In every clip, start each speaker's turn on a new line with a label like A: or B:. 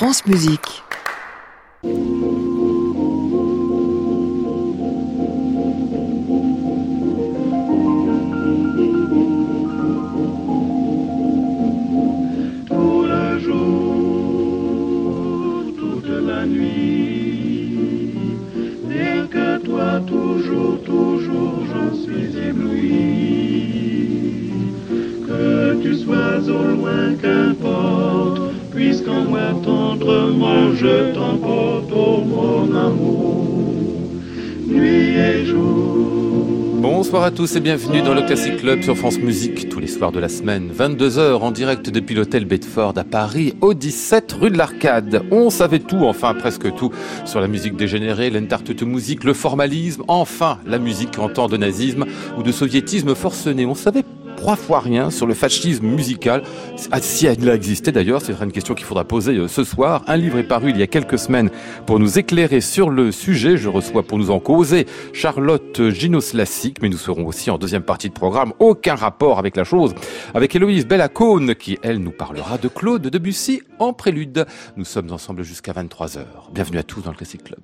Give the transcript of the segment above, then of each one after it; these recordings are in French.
A: France Musique.
B: tout le jour, toute la nuit. Rien que toi, toujours, toujours, j'en suis ébloui. Que tu sois oh.
C: Bonsoir à tous et bienvenue dans le Classic Club sur France Musique tous les soirs de la semaine, 22h en direct depuis l'hôtel Bedford à Paris, au 17 rue de l'Arcade. On savait tout, enfin presque tout, sur la musique dégénérée, l'entartute musique, le formalisme, enfin la musique en temps de nazisme ou de soviétisme forcené. On savait trois fois rien sur le fascisme musical. Ah, si elle a existé d'ailleurs, c'est une question qu'il faudra poser euh, ce soir. Un livre est paru il y a quelques semaines pour nous éclairer sur le sujet. Je reçois pour nous en causer Charlotte Ginoslassic, mais nous serons aussi en deuxième partie de programme, aucun rapport avec la chose, avec Héloïse Bellacone qui, elle, nous parlera de Claude Debussy en prélude. Nous sommes ensemble jusqu'à 23h. Bienvenue à tous dans le Classic Club.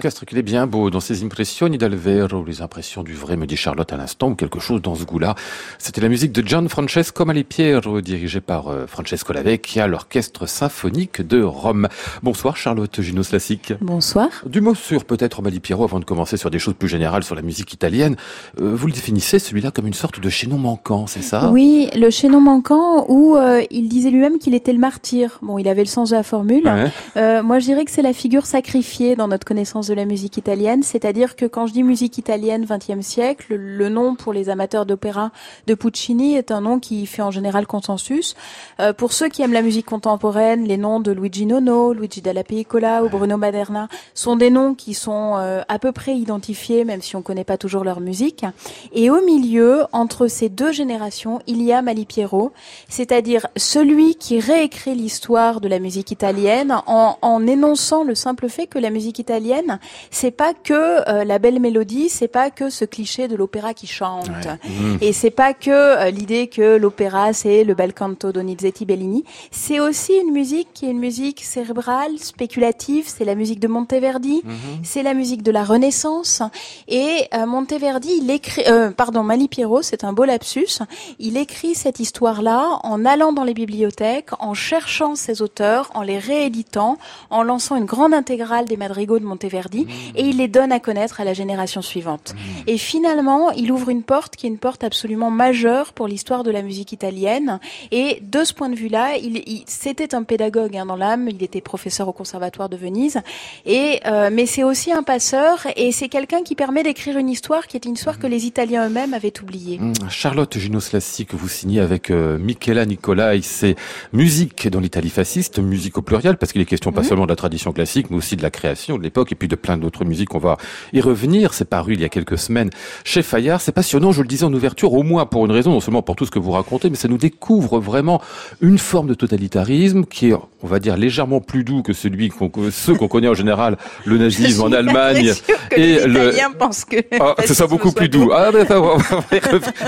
C: L'orchestre qu'il est bien beau dans ses impressions del vero, les impressions du vrai, me dit Charlotte à l'instant, ou quelque chose dans ce goût-là. C'était la musique de Gian Francesco Malipiero, dirigé par euh, Francesco Lavecchia, l'orchestre symphonique de Rome. Bonsoir Charlotte Gino Slassic.
A: Bonsoir.
C: Du mot sur peut-être Malipiero avant de commencer sur des choses plus générales sur la musique italienne. Euh, vous le définissez celui-là comme une sorte de chaînon manquant, c'est ça?
A: Oui, le chaînon manquant où euh, il disait lui-même qu'il était le martyr. Bon, il avait le sens de la formule. moi, je dirais que c'est la figure sacrifiée dans notre connaissance de la musique italienne, c'est-à-dire que quand je dis musique italienne 20e siècle, le nom pour les amateurs d'opéra de Puccini est un nom qui fait en général consensus. Euh, pour ceux qui aiment la musique contemporaine, les noms de Luigi Nono, Luigi Dalla Piccola ou Bruno Maderna sont des noms qui sont euh, à peu près identifiés, même si on connaît pas toujours leur musique. Et au milieu, entre ces deux générations, il y a Malipiero, c'est-à-dire celui qui réécrit l'histoire de la musique italienne en, en énonçant le simple fait que la musique italienne c'est pas que euh, la belle mélodie, c'est pas que ce cliché de l'opéra qui chante, mmh. et c'est pas que euh, l'idée que l'opéra c'est le bel canto Donizetti Bellini. C'est aussi une musique qui est une musique cérébrale, spéculative. C'est la musique de Monteverdi, mmh. c'est la musique de la Renaissance. Et euh, Monteverdi, il écrit, pardon, Malipiero, c'est un beau lapsus. Il écrit cette histoire-là en allant dans les bibliothèques, en cherchant ses auteurs, en les rééditant, en lançant une grande intégrale des madrigaux de Monteverdi et il les donne à connaître à la génération suivante. Et finalement, il ouvre une porte qui est une porte absolument majeure pour l'histoire de la musique italienne. Et de ce point de vue-là, il, c'était un pédagogue hein, dans l'âme. Il était professeur au conservatoire de Venise. Et euh, mais c'est aussi un passeur et c'est quelqu'un qui permet d'écrire une histoire qui est une histoire que les Italiens eux-mêmes avaient oubliée.
C: Mmh. Charlotte Ginoslassi que vous signez avec euh, Michela Nicolai, c'est musique dans l'Italie fasciste, musique au pluriel parce qu'il est question pas mmh. seulement de la tradition classique mais aussi de la création, de l'époque et puis de plein d'autres musiques. On va y revenir. C'est paru il y a quelques semaines chez Fayard. C'est passionnant, je le disais en ouverture, au moins pour une raison, non seulement pour tout ce que vous racontez, mais ça nous découvre vraiment une forme de totalitarisme qui est, on va dire, légèrement plus doux que celui qu'on, ceux qu'on connaît en général, le nazisme en Allemagne.
A: et le. pense que.
C: Ah, c'est ça beaucoup plus doux. Ah,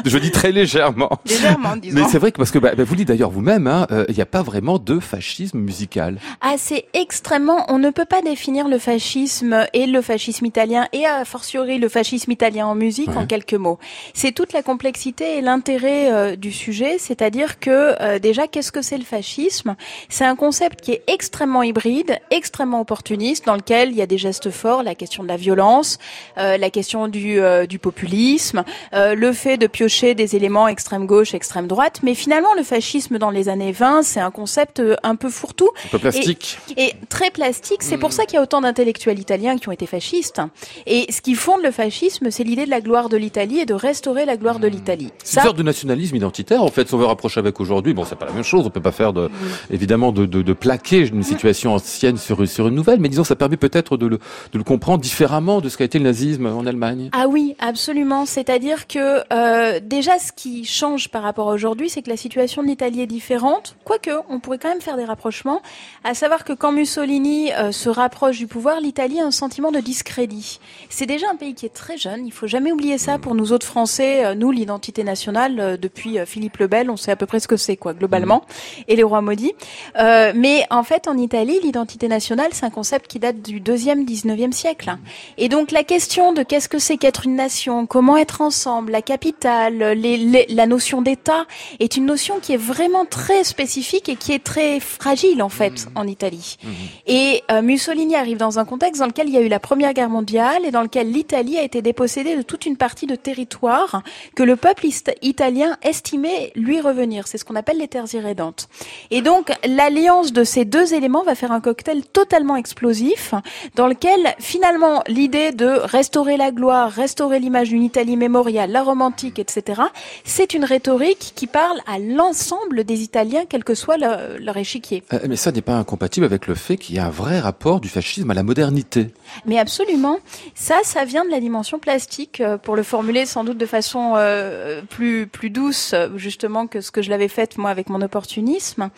C: je dis très légèrement.
A: Légèrement, disons.
C: Mais c'est vrai que parce que bah, bah vous dites d'ailleurs vous-même, hein, euh, il n'y a pas vraiment de fascisme musical.
A: Ah, c'est extrêmement. On ne peut pas définir le fascisme et le fascisme italien et a fortiori le fascisme italien en musique en quelques mots. C'est toute la complexité et l'intérêt euh, du sujet, c'est-à-dire que euh, déjà qu'est-ce que c'est le fascisme? C'est un concept qui est extrêmement hybride, extrêmement opportuniste, dans lequel il y a des gestes forts, la question de la violence, euh, la question du, du populisme, le fait de piocher des éléments extrême gauche, extrême droite, mais finalement le fascisme dans les années 20, c'est un concept un peu fourre-tout,
C: un peu plastique
A: et, très plastique. C'est pour hmm. ça qu'il y a autant d'intellectuels italiens qui ont été fascistes. Et ce qui fonde le fascisme, c'est l'idée de la gloire de l'Italie et de restaurer la gloire de hmm. l'Italie.
C: C'est une sorte de nationalisme identitaire, en fait, si on veut rapprocher avec aujourd'hui. Bon, c'est pas la même chose. On peut pas faire de, évidemment, de, de, de, plaquer une situation ancienne sur, sur une nouvelle, mais disons, ça permet peut-être de le, de le comprendre différemment de ce qu'a été le nazisme en Allemagne.
A: Ah oui, absolument. C'est-à-dire que euh, déjà, ce qui change par rapport à aujourd'hui, c'est que la situation de l'Italie est différente. Quoique, on pourrait quand même faire des rapprochements, à savoir que quand Mussolini euh, se rapproche du pouvoir, l'Italie a un sentiment de discrédit. C'est déjà un pays qui est très jeune, il faut jamais oublier ça pour nous autres Français, euh, nous l'identité nationale euh, depuis euh, Philippe le Bel, on sait à peu près ce que c'est quoi globalement et les rois maudits. mais en fait en Italie, l'identité nationale, c'est un concept qui date du deuxième, 19e siècle. Et donc la question de qu'est-ce que c'est qu'être une nation, comment être ensemble, la capitale, les, la notion d'État est une notion qui est vraiment très spécifique et qui est très fragile en fait en Italie. Mmh. Et Mussolini arrive dans un contexte dans lequel il y a eu la Première Guerre mondiale et dans lequel l'Italie a été dépossédée de toute une partie de territoire que le peuple italien estimait lui revenir. C'est ce qu'on appelle les terres irrédentes. Et donc, l'alliance de ces deux éléments va faire un cocktail totalement explosif dans lequel, finalement, l'idée de restaurer la gloire, restaurer l'image d'une Italie mémoriale, la romantique, etc., c'est une rhétorique qui parle à l'ensemble des Italiens, quel que soit leur, échiquier.
C: Euh, mais ça n'est pas incompatible avec le fait qu'il y a un vrai rapport du fascisme à la modernité
A: mais absolument. Ça, ça vient de la dimension plastique, euh, pour le formuler sans doute de façon euh, plus, plus douce, justement, que ce que je l'avais fait moi avec mon opportunisme,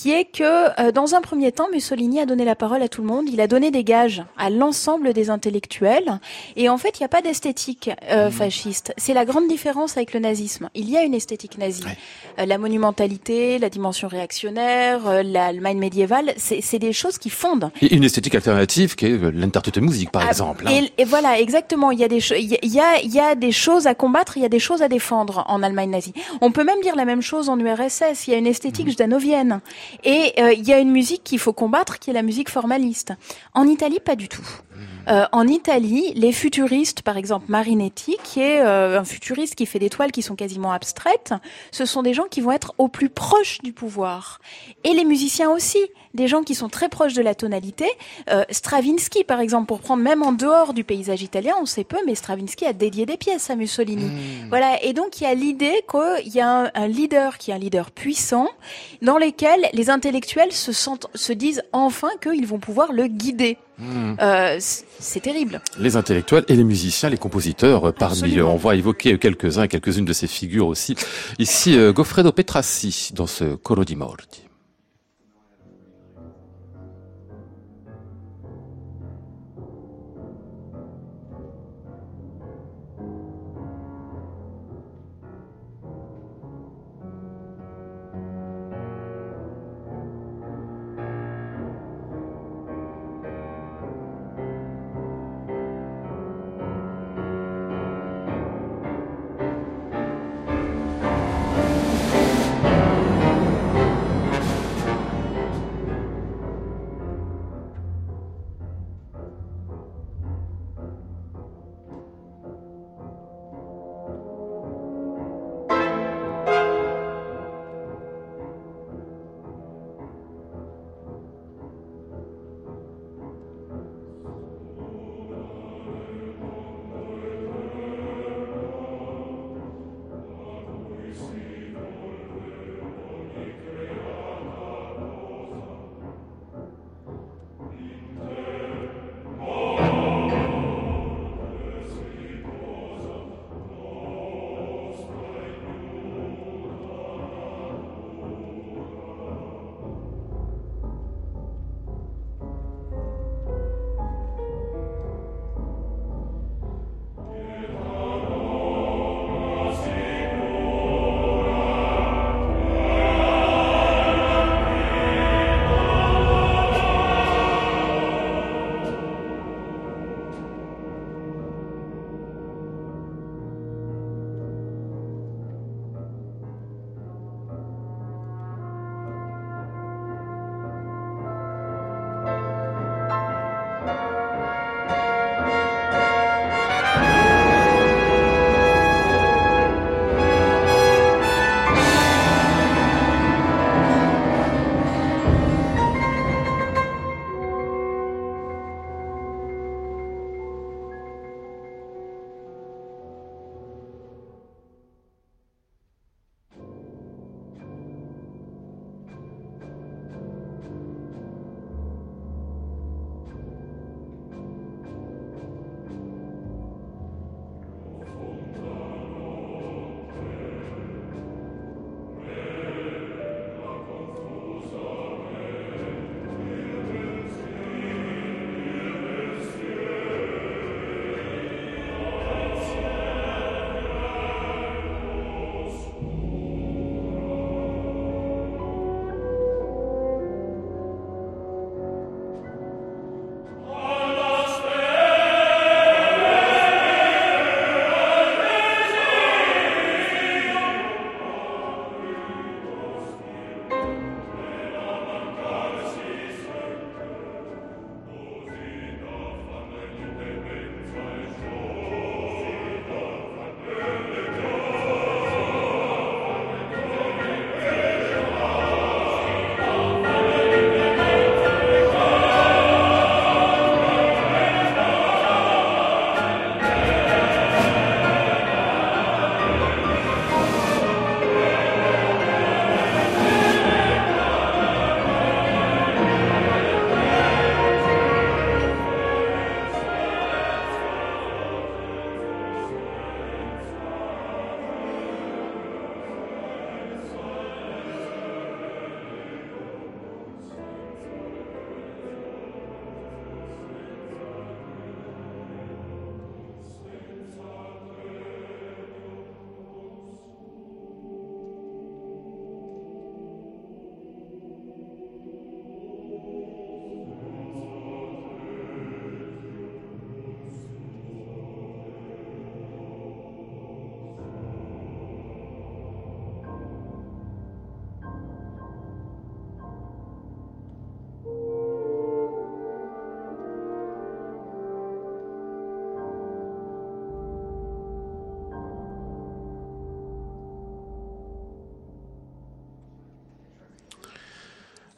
A: qui est que euh, dans un premier temps, Mussolini a donné la parole à tout le monde, il a donné des gages à l'ensemble des intellectuels, et en fait, il n'y a pas d'esthétique mmh. fasciste. C'est la grande différence avec le nazisme. Il y a une esthétique nazie. la monumentalité, la dimension réactionnaire, l'Allemagne médiévale, c'est des choses qui fondent.
C: Et une esthétique alternative qui est musique, par ah, exemple.
A: Hein. Et, voilà, exactement. Il y a des il y a, y a des choses à combattre, il y a des choses à défendre en Allemagne nazie. On peut même dire la même chose en URSS. Il y a une esthétique mmh. Et euh, il y a une musique qu'il faut combattre, qui est la musique formaliste. En Italie, pas du tout. Euh, en Italie, les futuristes, par exemple Marinetti, qui est euh, un futuriste qui fait des toiles qui sont quasiment abstraites, ce sont des gens qui vont être au plus proche du pouvoir. Et les musiciens aussi, des gens qui sont très proches de la tonalité. Euh, Stravinsky, par exemple, pour prendre même en dehors du paysage italien, on sait peu, mais Stravinsky a dédié des pièces à Mussolini. Hmm. Voilà, et donc il y a l'idée qu'il y a un, leader qui est un leader puissant, dans lequel les intellectuels se, sentent, se disent enfin qu'ils vont pouvoir le guider. Hmm. Euh, c'est terrible.
C: Les intellectuels et les musiciens, les compositeurs, euh, parmi eux. On va évoquer quelques-uns et quelques-unes de ces figures aussi. Ici, Goffredo Petrassi dans ce Coro di Morti.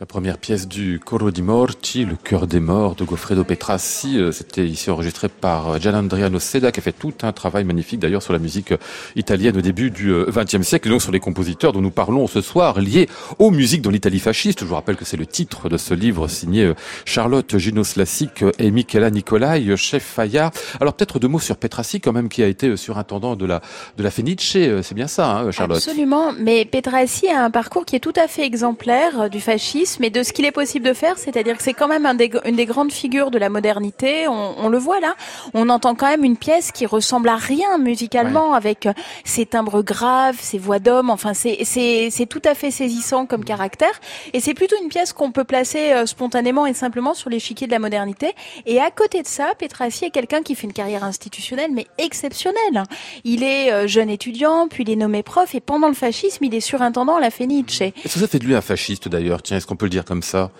C: La première pièce du Coro di Morti, le cœur des morts de Goffredo Petrassi, euh, c'était ici enregistré par euh, Gianandriano Seda qui a fait tout un travail magnifique d'ailleurs sur la musique euh, italienne au début du XXe siècle et donc sur les compositeurs dont nous parlons ce soir liés aux musiques dans l'Italie fasciste. Je vous rappelle que c'est le titre de ce livre signé Charlotte Ginos-Lassic et Michela Nicolai, chef Faya. Alors peut-être deux mots sur Petrassi quand même qui a été surintendant de la de la Fenice, c'est bien ça hein, Charlotte?
A: Absolument, mais Petrassi a un parcours qui est tout à fait exemplaire du fascisme mais de ce qu'il est possible de faire, c'est-à-dire que c'est quand même un des, une des grandes figures de la modernité. On, on, le voit là, on entend quand même une pièce qui ressemble à rien musicalement, avec euh, ses timbres graves, ses voix d'homme. Enfin, c'est c'est tout à fait saisissant comme caractère, et c'est plutôt une pièce qu'on peut placer euh, spontanément et simplement sur l'échiquier de la modernité. Et à côté de ça, Petrassi est quelqu'un qui fait une carrière institutionnelle mais exceptionnelle. Il est euh, jeune étudiant, puis il est nommé prof, et pendant le fascisme, il est surintendant à la Fenice.
C: Est-ce que ça fait de lui un fasciste d'ailleurs? Tiens, est-ce qu'on peut le dire comme ça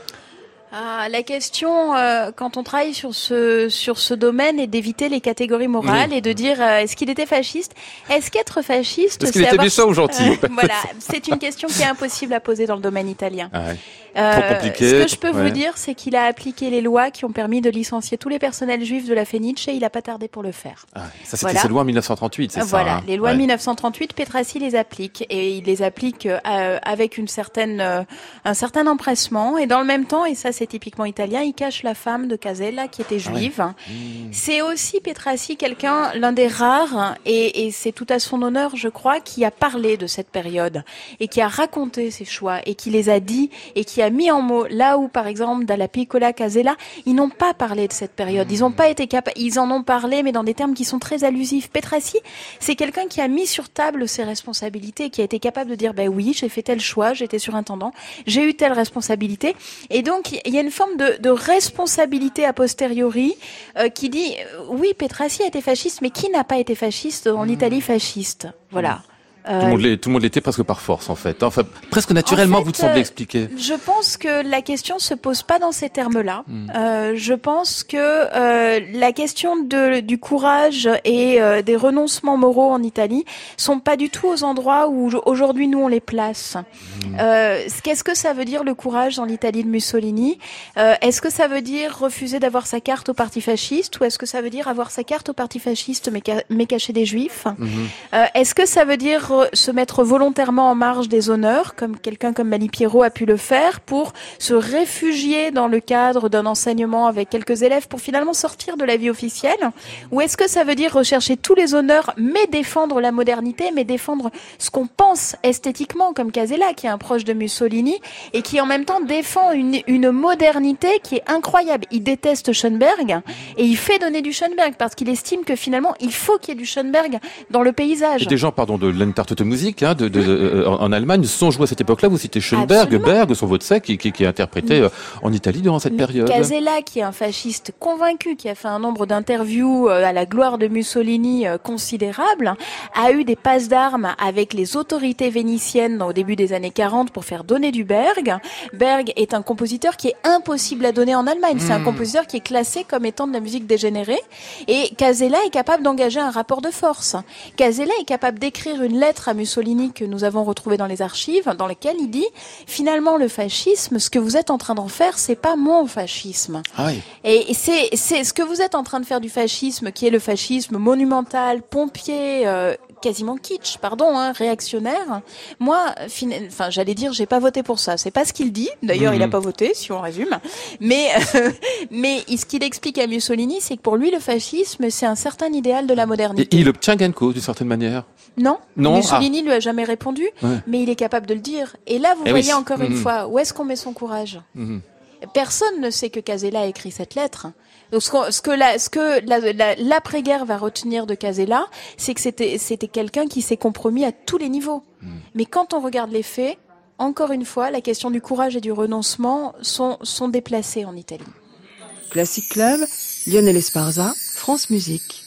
A: ah, la question, euh, quand on travaille sur ce sur ce domaine, est d'éviter les catégories morales et de dire euh, est-ce qu'il était fasciste? Est-ce qu'être fasciste
C: Est-ce qu'il était méchant ou gentil
A: Voilà, c'est une question qui est impossible à poser dans le domaine italien.
C: Ah ouais. Euh, compliqué.
A: Ce que je peux vous dire, c'est qu'il a appliqué les lois qui ont permis de licencier tous les personnels juifs de la Fenice et il n'a pas tardé pour le faire.
C: Ah, ça, c'était ces lois en 1938, c'est ça
A: Voilà,
C: hein
A: les lois 1938, Petrassi les applique et il les applique euh, avec une certaine, euh, un certain empressement et dans le même temps, et ça c'est typiquement italien, il cache la femme de Casella qui était ah juive. Mmh. C'est aussi Petrassi quelqu'un, l'un des rares, et, et c'est tout à son honneur, je crois, qui a parlé de cette période et qui a raconté ses choix et qui les a dit et qui a mis en mots là où, par exemple, dans la Piccola Casella, ils n'ont pas parlé de cette période. Ils n'ont pas été capables, ils en ont parlé, mais dans des termes qui sont très allusifs. Petrassi, c'est quelqu'un qui a mis sur table ses responsabilités, qui a été capable de dire, ben oui, j'ai fait tel choix, j'étais surintendant, j'ai eu telle responsabilité. Et donc, il y a une forme de, de responsabilité a posteriori euh, qui dit, euh, oui, Petrassi a été fasciste, mais qui n'a pas été fasciste en Italie fasciste? Voilà.
C: Tout, le monde l'était presque par force en fait. Enfin, presque naturellement, vous te semblez expliquer.
A: Je pense que la question se pose pas dans ces termes-là. Hmm. Euh, je pense que euh, la question de, du courage et euh, des renoncements moraux en Italie sont pas du tout aux endroits où aujourd'hui nous on les place. Hmm. Euh, Qu'est-ce que ça veut dire le courage dans l'Italie de Mussolini? Euh, Est-ce que ça veut dire refuser d'avoir sa carte au parti fasciste ou est-ce que ça veut dire avoir sa carte au parti fasciste mais, mais cacher des juifs? Hmm. euh, Est-ce que ça veut dire se mettre volontairement en marge des honneurs, comme quelqu'un comme Mali Pierrot a pu le faire, pour se réfugier dans le cadre d'un enseignement avec quelques élèves pour finalement sortir de la vie officielle Ou est-ce que ça veut dire rechercher tous les honneurs, mais défendre la modernité, mais défendre ce qu'on pense esthétiquement, comme Casella, qui est un proche de Mussolini, et qui en même temps défend une, modernité qui est incroyable. Il déteste Schoenberg, et il fait donner du Schoenberg, parce qu'il estime que finalement, il faut qu'il y ait du Schoenberg dans le paysage.
C: Des gens, pardon, de l'Entartete musique hein, de, de, euh, en Allemagne sont joués à cette époque-là. Vous citez Schoenberg, Berg, son Wozzeck, qui, qui, qui est interprété euh, en Italie durant cette période.
A: Casella, qui est un fasciste convaincu, qui a fait un nombre d'interviews euh, à la gloire de Mussolini considérable, a eu des passes d'armes avec les autorités vénitiennes au début des années 40 pour faire donner du Berg. Berg est un compositeur qui est impossible à donner en Allemagne. C'est un hmm. compositeur qui est classé comme étant de la musique dégénérée. Et Casella est capable d'engager un rapport de force. Casella est capable d'écrire une lettre à Mussolini que nous avons retrouvé dans les archives, dans lequel il dit finalement le fascisme, ce que vous êtes en train d'en faire, c'est pas mon fascisme.
C: Ah oui.
A: Et c'est c'est ce que vous êtes en train de faire du fascisme, qui est le fascisme monumental, pompier, euh, quasiment kitsch, pardon, hein, réactionnaire. Moi, enfin, j'allais dire, j'ai pas voté pour ça. C'est pas ce qu'il dit. D'ailleurs, il a mhm. pas voté, si on résume. Mais, mais ce qu'il explique à Mussolini, c'est que pour lui, le fascisme, c'est un certain idéal de la modernité.
C: Et il obtient gain de cause d'une certaine manière.
A: Non. Non? Mussolini ah. lui a jamais répondu, mais il est capable de le dire. Et là, vous eh voyez encore une mhm. fois, où est-ce qu'on met son courage? Mhm. Personne ne sait que Casella a écrit cette lettre. Donc ce, que la, ce que l'après-guerre va retenir de Casella, c'est que c'était c'était quelqu'un qui s'est compromis à tous les niveaux. Hmm. Mais quand on regarde les faits, encore une fois, la question du courage et du renoncement sont sont déplacées en Italie.
D: Classic Club, Lionel Esparza, France Musique.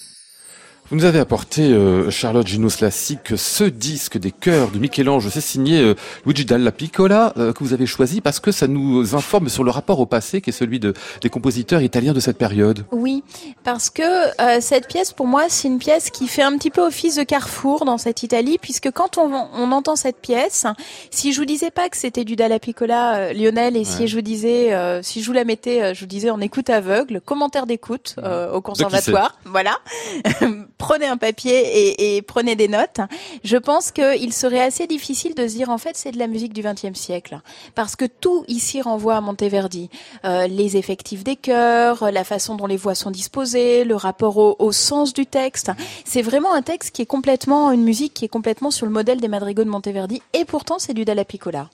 C: Vous nous avez apporté, euh, Charlotte Ginos Lassic, ce disque des chœurs de Michel-Ange. C'est signé euh, Luigi Dalla Piccola, euh, que vous avez choisi parce que ça nous informe sur le rapport au passé qui est celui de, des compositeurs italiens de cette période.
A: Oui, parce que euh, cette pièce, pour moi, c'est une pièce qui fait un petit peu office de carrefour dans cette Italie, puisque quand on, on entend cette pièce, si je vous disais pas que c'était du Dalla Piccola, Lionel, et ouais. si je vous disais, si je vous la mettais, je vous disais en écoute aveugle, commentaire d'écoute au conservatoire, voilà. prenez un papier et, et, prenez des notes. Je pense qu'il serait assez difficile de se dire en fait c'est de la musique du XXe siècle, parce que tout ici renvoie à Monteverdi. Euh, les effectifs des chœurs, la façon dont les voix sont disposées, le rapport au, au sens du texte. C'est vraiment un texte qui est complètement une musique qui est complètement sur le modèle des madrigaux de Monteverdi, et pourtant c'est du Dalla Piccola.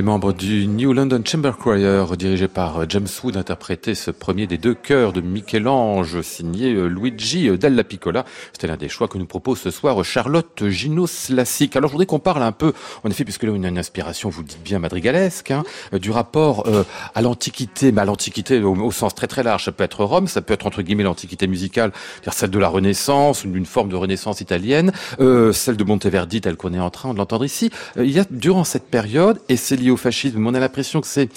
C: Les membres du New London Chamber Choir, dirigé par James Wood, interprétaient ce premier des deux chœurs de Michel-Ange, signé Luigi Dalla Piccola. C'était l'un des choix que nous propose ce soir Charlotte Ginos Lassic. Alors je voudrais qu'on parle un peu, en effet, puisque là on a une inspiration, vous dites bien, madrigalesque, hein, du rapport euh, à l'Antiquité, mais à l'Antiquité au, sens très très large. Ça peut être Rome, ça peut être entre guillemets l'Antiquité musicale, c'est-à-dire celle de la Renaissance, d'une forme de Renaissance italienne, euh, celle de Monteverdi, telle qu'on est en train de l'entendre ici. Euh, il y a durant cette période, et c'est lié au fascisme, on a l'impression que c'est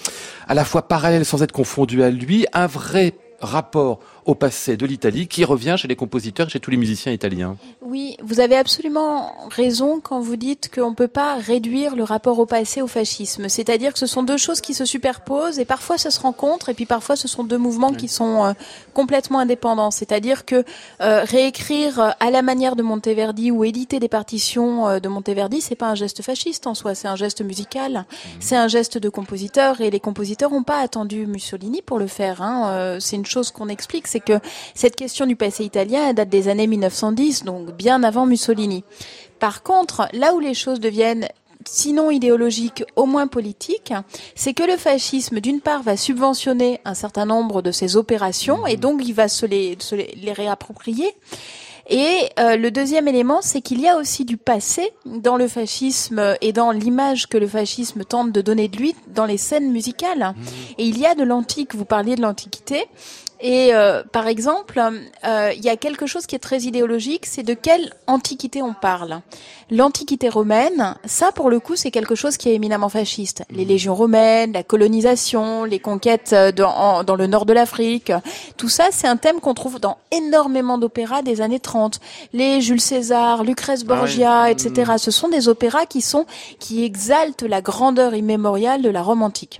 C: à la fois parallèle sans être confondu à lui, un vrai rapport au passé de l'Italie qui revient chez les compositeurs, chez tous les musiciens italiens.
A: Oui, vous avez absolument raison quand vous dites qu'on ne peut pas réduire le rapport au passé au fascisme. C'est-à-dire que ce sont deux choses qui se superposent et parfois ça se rencontre et puis parfois ce sont deux mouvements oui. qui sont euh, complètement indépendants. C'est-à-dire que euh, réécrire à la manière de Monteverdi ou éditer des partitions euh, de Monteverdi, c'est pas un geste fasciste en soi, c'est un geste musical, mmh. c'est un geste de compositeur et les compositeurs n'ont pas attendu Mussolini pour le faire. Hein. c'est une chose qu'on explique c'est que cette question du passé italien date des années 1910, donc bien avant Mussolini. Par contre, là où les choses deviennent sinon idéologique, au moins politique, c'est que le fascisme, d'une part, va subventionner un certain nombre de ses opérations et donc il va se les, réapproprier. Et euh, le deuxième élément, c'est qu'il y a aussi du passé dans le fascisme et dans l'image que le fascisme tente de donner de lui dans les scènes musicales. Et il y a de l'antique, vous parliez de l'antiquité. Et euh, par exemple, euh, il y a quelque chose qui est très idéologique, c'est de quelle antiquité on parle. L'antiquité romaine, ça pour le coup, c'est quelque chose qui est éminemment fasciste. Les légions romaines, la colonisation, les conquêtes euh, dans, dans le nord de l'Afrique, tout ça, c'est un thème qu'on trouve dans énormément d'opéras des années 30. Les Jules César, Lucrèce ah Borgia, etc. Ce sont des opéras qui sont qui exaltent la grandeur immémoriale de la Rome antique.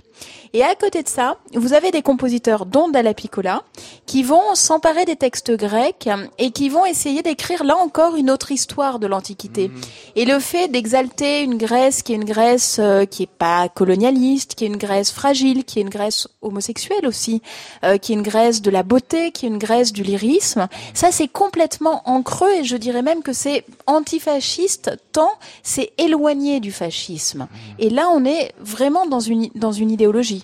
A: Et à côté de ça, vous avez des compositeurs, dont Dalla Piccola, qui vont s'emparer des textes grecs et qui vont essayer d'écrire là encore une autre histoire de l'Antiquité. Mhm. Et le fait d'exalter une Grèce qui est une Grèce euh, qui est pas colonialiste, qui est une Grèce fragile, qui est une Grèce homosexuelle aussi, euh, qui est une Grèce de la beauté, qui est une Grèce du lyrisme, ça c'est complètement en creux et je dirais même que c'est antifasciste tant c'est éloigné du fascisme. Mhm. Et là on est vraiment dans une, dans une idéologie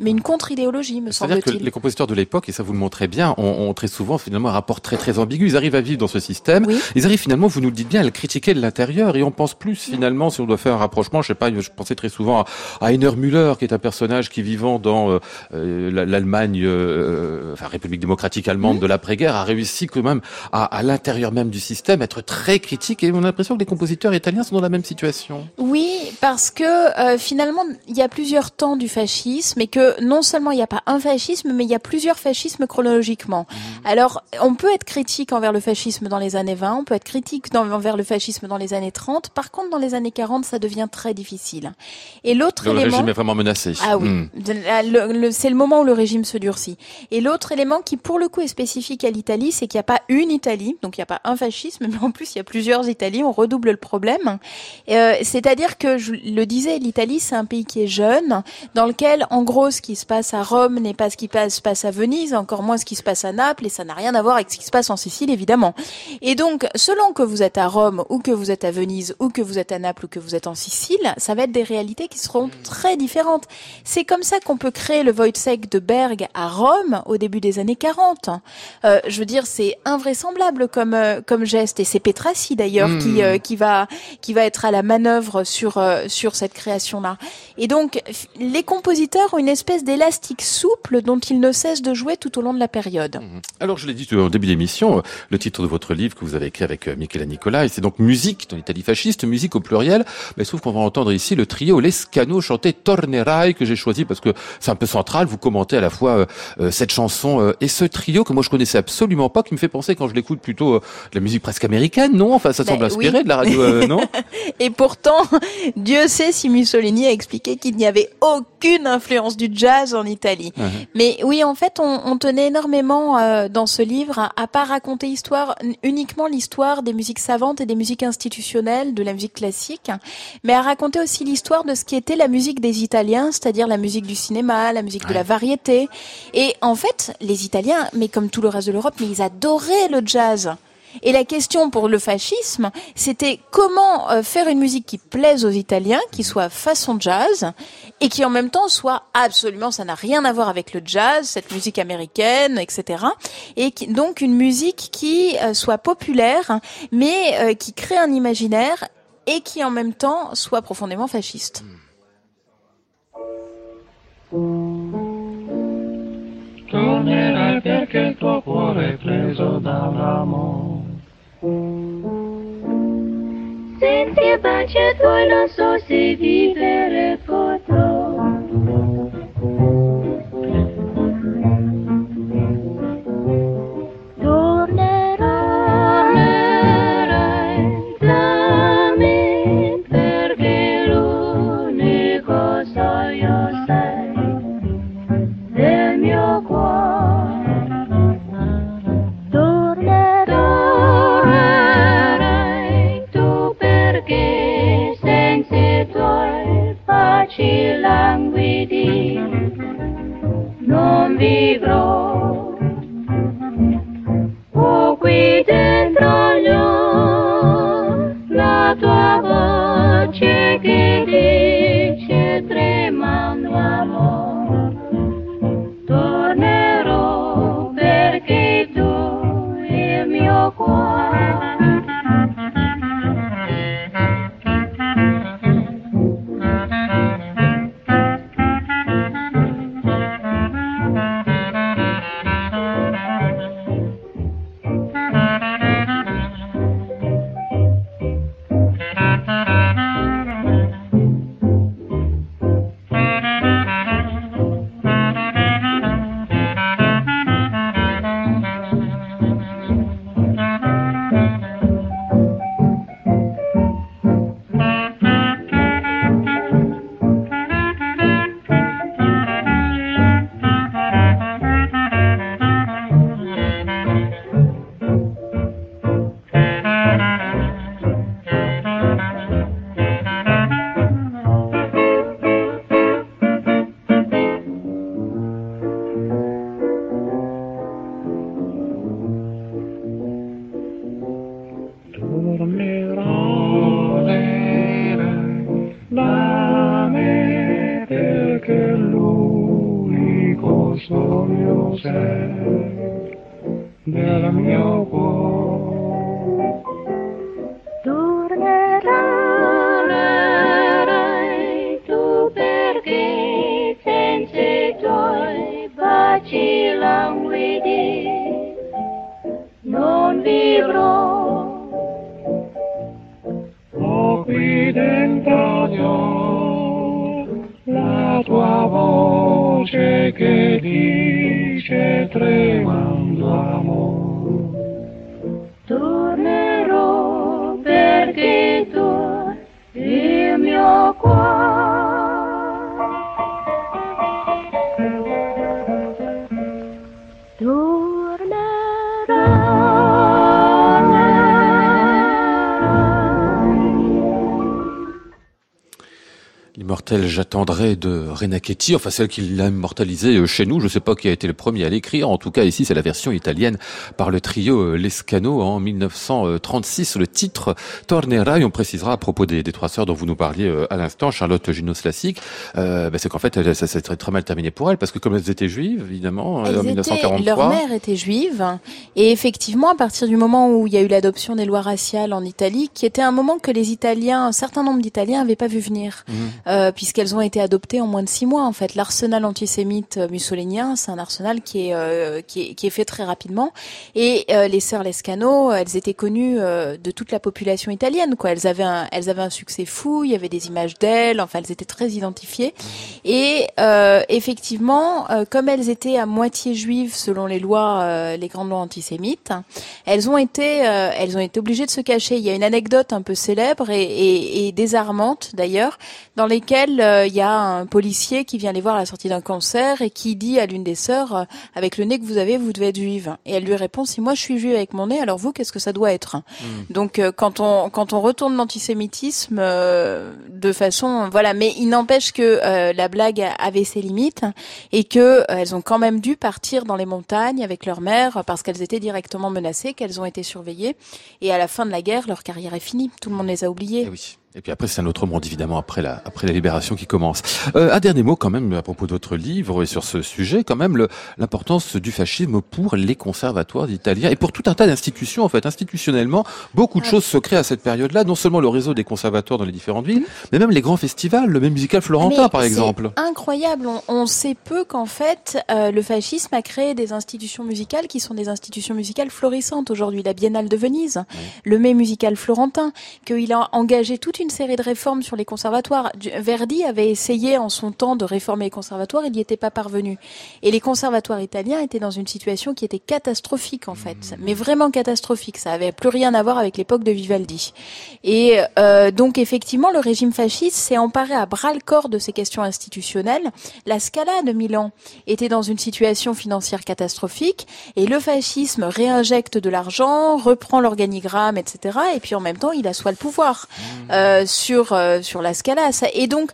A: mais une contre-idéologie, me semble-t-il.
C: C'est-à-dire que les compositeurs de l'époque, et ça vous le montrez bien, ont, très souvent finalement un rapport très très ambigu. Ils arrivent à vivre dans ce système. Ils arrivent finalement, vous nous le dites bien, à le critiquer de l'intérieur. Et on pense plus finalement, si on doit faire un rapprochement, je sais pas, je pensais très souvent à, Heiner Müller, qui est un personnage qui vivant dans euh, euh, l'Allemagne, euh, enfin République démocratique allemande de l'après-guerre, a réussi quand même à, à l'intérieur même du système être très critique. Et on a l'impression que les compositeurs italiens sont dans la même situation.
A: Oui, parce que finalement, il y a plusieurs temps du fascisme et que non seulement il n'y a pas un fascisme, mais il y a plusieurs fascismes chronologiquement. Mhm. Alors, on peut être critique envers le fascisme dans les années 20, on peut être critique envers le fascisme dans les années 30. Par contre, dans les années 40, ça devient très difficile.
C: Et l'autre élément... Le régime est vraiment menacé.
A: Ah oui. Hmm. c'est le moment où le régime se durcit. Et l'autre élément qui, pour le coup, est spécifique à l'Italie, c'est qu'il n'y a pas une Italie, donc il n'y a pas un fascisme, mais en plus, il y a plusieurs Italies. On redouble le problème. Euh, C'est-à-dire que, je le disais, l'Italie, c'est un pays qui est jeune, dans lequel, en gros, ce qui se passe à Rome n'est pas ce qui se passe à Venise, encore moins ce qui se passe à Naples, et ça n'a rien à voir avec ce qui se passe en Sicile, évidemment. Et donc, selon que vous êtes à Rome, ou que vous êtes à Venise, ou que vous êtes à Naples, ou que vous êtes en Sicile, ça va être des réalités qui seront très différentes. C'est comme ça qu'on peut créer le Wojciech de Berg à Rome au début des années 40. Euh, je veux dire, c'est invraisemblable comme euh, comme geste, et c'est Petrassi d'ailleurs qui hmm. euh, qui va qui va être à la manœuvre sur sur cette création là. Et donc, les compositeurs ont une espèce d'élastique souple dont il ne cesse de jouer tout au long de la période. Mhm.
C: Alors, je l'ai dit au début d'émission, euh, le titre de votre livre que vous avez écrit avec euh, Michela Nicola, c'est donc musique dans l'Italie fasciste, musique au pluriel. Mais sauf qu'on va entendre ici le trio Lescano chanter Tornerai que j'ai choisi parce que c'est un peu central. Vous commentez à la fois euh, cette chanson et ce trio que moi je connaissais absolument pas, qui me fait penser quand je l'écoute plutôt de la musique presque américaine, non? Enfin, ça semble ben inspiré de la radio, non?
A: Et pourtant, Dieu sait si Mussolini a expliqué qu'il n'y avait aucune influence du jazz en Italie. Mais oui, en fait, on, tenait énormément euh, dans ce livre à, pas raconter histoire uniquement l'histoire des musiques savantes et des musiques institutionnelles, de la musique classique, mais à raconter aussi l'histoire de ce qui était la musique des Italiens, c'est-à-dire la musique du cinéma, la musique de la variété. Et en fait, les Italiens, mais comme tout le reste de l'Europe, mais ils adoraient le jazz. Et la question pour le fascisme, c'était comment euh, faire une musique qui plaise aux Italiens, qui soit façon jazz, et qui en même temps soit absolument, ça n'a rien à voir avec le jazz, cette musique américaine, etc. Et donc une musique qui euh, soit populaire, mais euh, qui crée un imaginaire et qui en même temps soit profondément fasciste. Senza pace tuoi non so se vivere potrò.
D: vidi non vivrò
B: dentro la tua voce che dice tremando amore.
C: L'immortel J'attendrai de Renachetti, enfin celle qui l'a immortalisé euh, chez nous, je ne sais pas qui a été le premier à l'écrire, en tout cas ici c'est la version italienne par le trio euh, Lescano en 1936, le titre Tornerai, on précisera à propos des, des trois sœurs dont vous nous parliez euh, à l'instant, Charlotte Ginos Lassic, euh, bah, c'est qu'en fait elle, ça s'est très, très mal terminé pour elle, parce que comme elles étaient juives, évidemment,
A: Elles
C: en
A: étaient-
C: 1943...
A: leur mère était juive. Et effectivement, à partir du moment où il y a eu l'adoption des lois raciales en Italie, qui était un moment que les Italiens, un certain nombre d'Italiens n'avaient pas vu venir,
C: Mhm.
A: euh, puisqu'elles ont été adoptées en moins de six mois. En fait, l'arsenal antisémite euh, mussolinien, c'est un arsenal qui est, euh, qui est, qui est fait très rapidement. Et euh, les sœurs Lescano, elles étaient connues euh, de toute la population italienne. Quoi. Elles, avaient un, elles avaient un succès fou, il y avait des images d'elles, enfin, elles étaient très identifiées. Et euh, effectivement, euh, comme elles étaient à moitié juives selon les lois, euh, les grandes lois antisémites, elles ont été, euh, elles ont été obligées de se cacher. Il y a une anecdote un peu célèbre et, et, et désarmante d'ailleurs, dans lesquelles euh, il y a un policier qui vient les voir à la sortie d'un concert et qui dit à l'une des sœurs, euh, avec le nez que vous avez, vous devez être juive. Et elle lui répond, si moi je suis juive avec mon nez, alors vous, qu'est-ce que ça doit être? Donc euh, quand on quand on retourne l'antisémitisme euh, de façon voilà, mais il n'empêche que euh, la blague avait ses limites et que euh, elles ont quand même dû partir dans les montagnes avec leur mère parce qu'elles étaient directement menacées, qu'elles ont été surveillées et à la fin de la guerre, leur carrière est finie. Tout le monde les a oubliées.
C: Eh oui. Et puis après, c'est un autre monde, évidemment, après la, après la libération qui commence. Euh, un dernier mot, quand même, à propos de votre livre et sur ce sujet, quand même, l'importance du fascisme pour les conservatoires italiens et pour tout un tas d'institutions, en fait. Institutionnellement, beaucoup de choses se créent à cette période-là. Non seulement le réseau des conservatoires dans les différentes villes, mais même les grands festivals, le même musical florentin,
A: Mais
C: par exemple.
A: Incroyable. On, on sait peu qu'en fait, euh, le fascisme a créé des institutions musicales qui sont des institutions musicales florissantes aujourd'hui. La Biennale de Venise, le Mai musical florentin, qu'il a engagé toute une série de réformes sur les conservatoires. Verdi avait essayé en son temps de réformer les conservatoires, il n'y était pas parvenu. Et les conservatoires italiens étaient dans une situation qui était catastrophique en fait, mais vraiment catastrophique. Ça avait plus rien à voir avec l'époque de Vivaldi. Et euh, donc effectivement, le régime fasciste s'est emparé à bras le corps de ces questions institutionnelles. La Scala de Milan était dans une situation financière catastrophique et le fascisme réinjecte de l'argent, reprend l'organigramme, etc. Et puis en même temps, il assoit le pouvoir euh, sur euh, sur la Scala. Et donc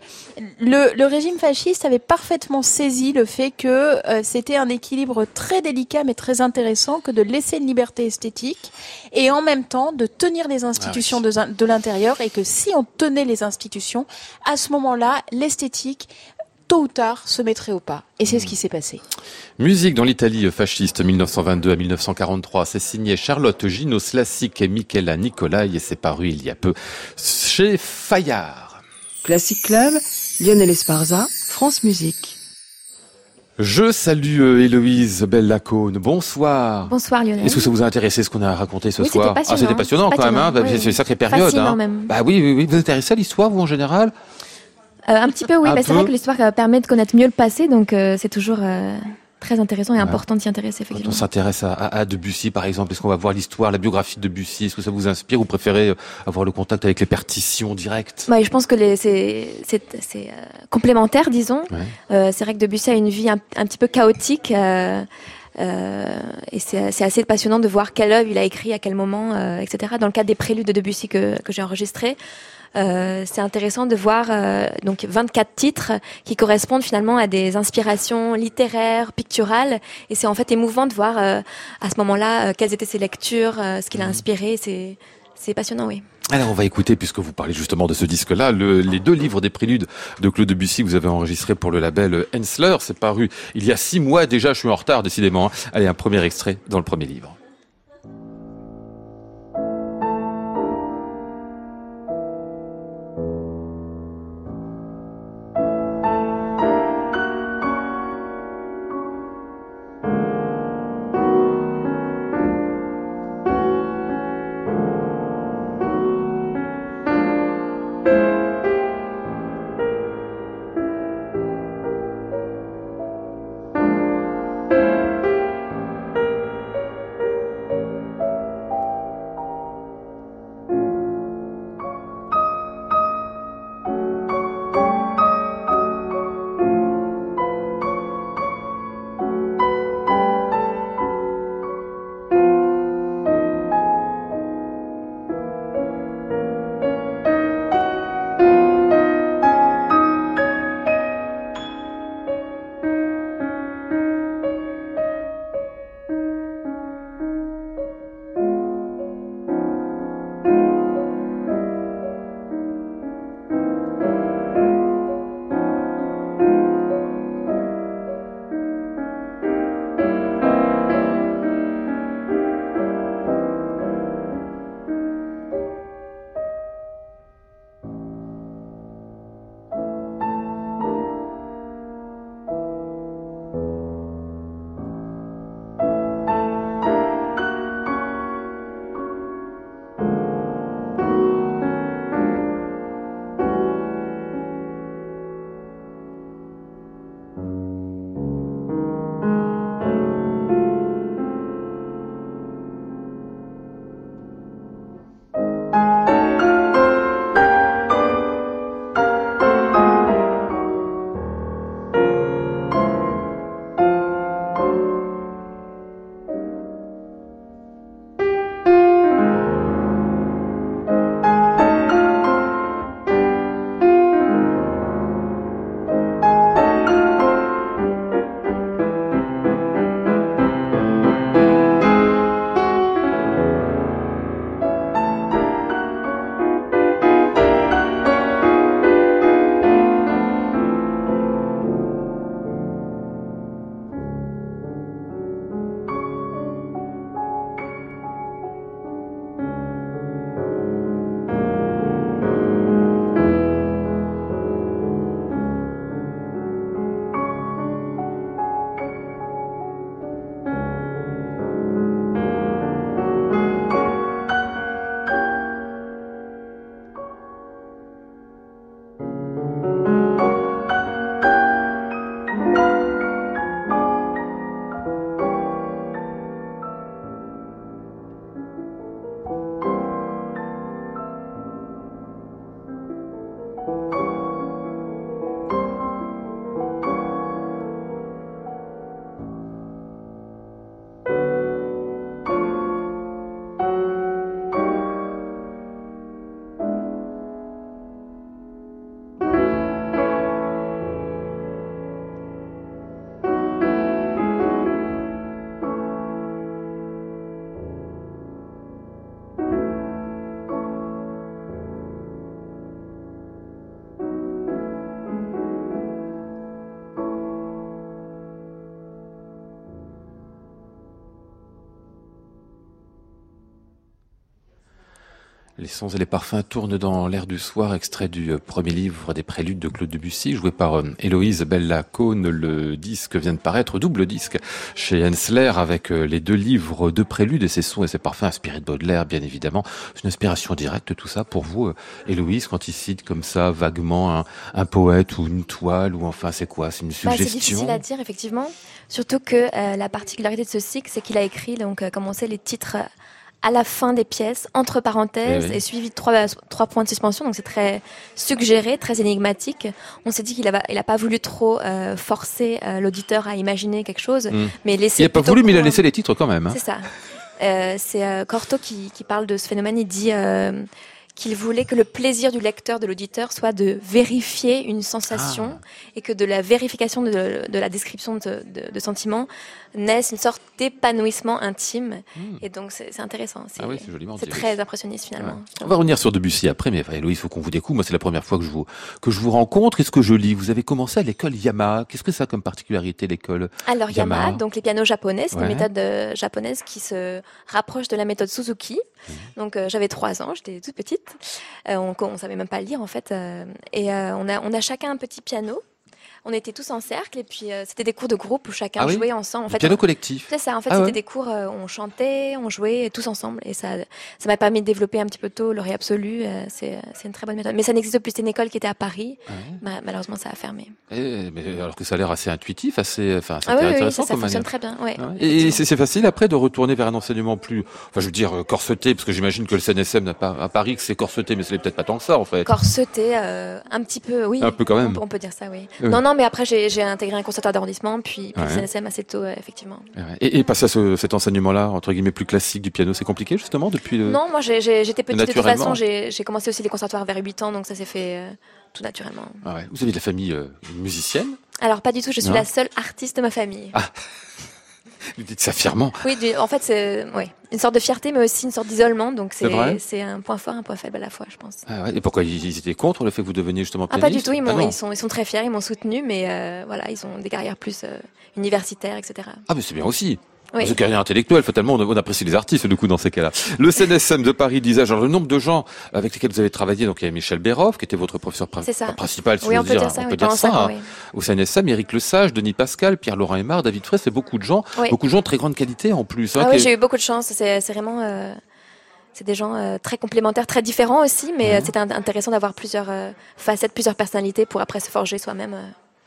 A: le, le régime fasciste avait parfaitement saisi le fait que euh, c'était un équilibre très délicat mais très intéressant que de laisser une liberté esthétique et en même temps de tenir les institutions de, de l'intérieur et que si on tenait les institutions, à ce moment-là, l'esthétique tôt ou tard se mettrait au pas. Et c'est ce qui s'est passé.
C: Musique dans l'Italie fasciste 1922 à 1943. C'est signé Charlotte Gino Slassic et Michela Nicolai et c'est paru il y a peu chez Fayard.
E: Classic Club, Lionel Esparza, France Musique.
C: Je salue euh, Héloïse Bellacone. Bonsoir.
F: Bonsoir Lionel.
C: Est-ce que ça vous a intéressé ce qu'on a raconté ce
F: Oui, c'était
C: soir?
F: Passionnant.
C: Ah, c'était passionnant, quand même. Hein
F: oui,
C: c'est une sacrée période. Hein.
F: même.
C: Bah oui, oui, oui. Vous vous intéressez à l'histoire, vous, en général?
F: Un petit peu oui, bah, c'est vrai que l'histoire euh, permet de connaître mieux le passé, donc euh, c'est toujours euh, très intéressant et important de s'y intéresser
C: Quand on
F: effectivement.
C: s'intéresse à, à, à Debussy, par exemple, est-ce qu'on va voir l'histoire, la biographie de Debussy? Est-ce que ça vous inspire? Ou préférez euh, avoir le contact avec les partitions directes?
F: Ouais, je pense que les- c'est c'est c'est, euh, complémentaire, disons.
C: Ouais.
F: Euh, c'est vrai que Debussy a une vie un, un petit peu chaotique. euh, euh, et c'est c'est assez passionnant de voir quelle œuvre il a écrit, à quel moment, euh, etc. Dans le cadre des préludes de Debussy que, que j'ai enregistrés, euh, c'est intéressant de voir euh, donc 24 titres qui correspondent finalement à des inspirations littéraires, picturales, et c'est en fait émouvant de voir euh, à ce moment-là euh, quelles étaient ses lectures, euh, ce qu'il a inspiré. C'est c'est passionnant, oui.
C: Alors on va écouter, puisque vous parlez justement de ce disque-là, le, les deux livres des préludes de Claude Debussy que vous avez enregistrés pour le label Hensler. C'est paru il y a six mois déjà, je suis en retard décidément. hein. Allez, un premier extrait dans le premier livre. Les sons et les parfums tournent dans l'air du soir, extrait du euh, premier livre des préludes de Claude Debussy, joué par euh, Héloïse Bella Cône. Le disque vient de paraître, double disque, chez Hensler, avec euh, les deux livres de préludes et ses sons et ses parfums inspirés de Baudelaire, bien évidemment. C'est une inspiration directe, tout ça, pour vous, Héloïse, quand il cite comme ça, vaguement, un, un poète ou une toile, ou enfin, c'est quoi? C'est une
F: Bah, c'est difficile
C: suggestion
F: à dire, effectivement. Surtout que euh, la particularité de ce cycle, c'est qu'il a écrit, donc, euh, comme on sait, les titres à la fin des pièces, entre parenthèses,
C: oui.
F: et suivi de trois, trois points de suspension. Donc, c'est très suggéré, très énigmatique. On s'est dit qu'il a, il a pas voulu trop euh, forcer euh, l'auditeur à imaginer quelque chose,
C: Mm.
F: mais laisser.
C: Il n'a pas voulu, mais il a laissé les titres quand même. hein.
F: C'est ça. Euh, c'est euh, Cortot qui, qui parle de ce phénomène. Il dit euh, qu'il voulait que le plaisir du lecteur, de l'auditeur, soit de vérifier une sensation
C: Ah.
F: et que de la vérification de, de la description de, de, de sentiments naisse une sorte d'épanouissement intime. Et donc c'est intéressant. C'est
C: Hmm. Ah oui,
F: très impressionniste finalement.
C: On va revenir sur Debussy après, mais Héloïse, il faut qu'on vous découvre. Moi, c'est la première fois que je vous, que je vous rencontre. Qu'est-ce que je lis? Vous avez commencé à l'école Yamaha. Qu'est-ce que ça a comme particularité, l'école
F: Alors
C: Yamaha.
F: Yamaha, donc les pianos japonais, c'est
C: Ouais.
F: une méthode euh, japonaise qui se rapproche de la méthode Suzuki.
C: Mmh.
F: Donc euh, j'avais trois ans, j'étais toute petite. Euh, on, on savait même pas lire en fait, euh, et euh, on a on a chacun un petit piano. On était tous en cercle et puis euh, c'était des cours de groupe où chacun
C: Ah oui
F: jouait ensemble. En fait,
C: piano collectif.
F: c'est ça. En fait,
C: Ah
F: c'était
C: ouais.
F: des cours euh, où on chantait, on jouait tous ensemble, et ça, ça m'a permis de développer un petit peu tôt l'oreille absolue. euh, c'est, c'est une très bonne méthode. Mais ça n'existe plus. C'était une école qui était à Paris.
C: Ouais.
F: Ma- malheureusement, ça a fermé.
C: Eh, mais alors que ça a l'air assez intuitif, assez, enfin, c'est
F: Ah oui, oui, oui,
C: intéressant
F: ça, ça fonctionne très bien. Ouais,
C: Ah. Et c'est facile après de retourner vers un enseignement plus, enfin, je veux dire euh, corseté, parce que j'imagine que le CNSM n'a pas à Paris que c'est corseté, mais c'est peut-être pas tant que ça en fait.
F: corseté, euh, un petit peu, oui.
C: Un peu quand même.
F: On, peut- on peut dire ça, oui.
C: Oui.
F: Non, non, mais après, j'ai, intégré un conservatoire d'arrondissement, puis, puis
C: Ouais.
F: le CNSM assez tôt, euh, effectivement.
C: Et, et passer à ce- cet enseignement-là, entre guillemets, plus classique du piano, c'est compliqué justement depuis le.
F: Non, moi, j'étais petite de toute façon. J'ai, commencé aussi les conservatoires vers 8 ans, donc ça s'est fait euh, tout naturellement.
C: Ah ouais. Vous avez de la famille euh, musicienne?
F: Alors, pas du tout, je suis
C: Non.
F: la seule artiste de ma famille.
C: Vous dites ça fièrement.
F: Oui, du- en fait, c'est ouais, une sorte de fierté, mais aussi une sorte d'isolement. Donc,
C: C'est
F: un point fort, un point faible à la fois, je pense.
C: Ah ouais. Et pourquoi ils étaient contre le fait que vous deveniez justement
F: Ah,
C: pianiste
F: pas du tout. Ils, m'ont-
C: ah,
F: ils, sont, ils sont très fiers, ils m'ont soutenu, mais euh, voilà, ils ont des carrières plus euh, universitaires, etc.
C: Ah, mais c'est bien aussi.
F: Oui.
C: C'est carrière intellectuelle, fatalement, on, on apprécie les artistes, du coup, dans ces cas-là. Le CNSM de Paris disait, genre, le nombre de gens avec lesquels vous avez travaillé, donc il y a Michel Béroff, qui était votre professeur
F: C'est
C: principal, si
F: oui, on peut
C: dire,
F: dire ça.
C: on
F: oui,
C: peut dire ça,
F: ans,
C: hein. Au CNSM, Éric Lesage, Denis Pascal, Pierre-Laurent Aymar, David Fraisse, c'est beaucoup de gens, beaucoup de gens de très grande qualité en plus. hein,
F: Ah oui, j'ai eu beaucoup de chance. C'est c'est vraiment. euh, c'est des gens euh, très complémentaires, très différents aussi, mais euh, c'était int- intéressant d'avoir plusieurs euh, facettes, plusieurs personnalités pour après se forger soi-même.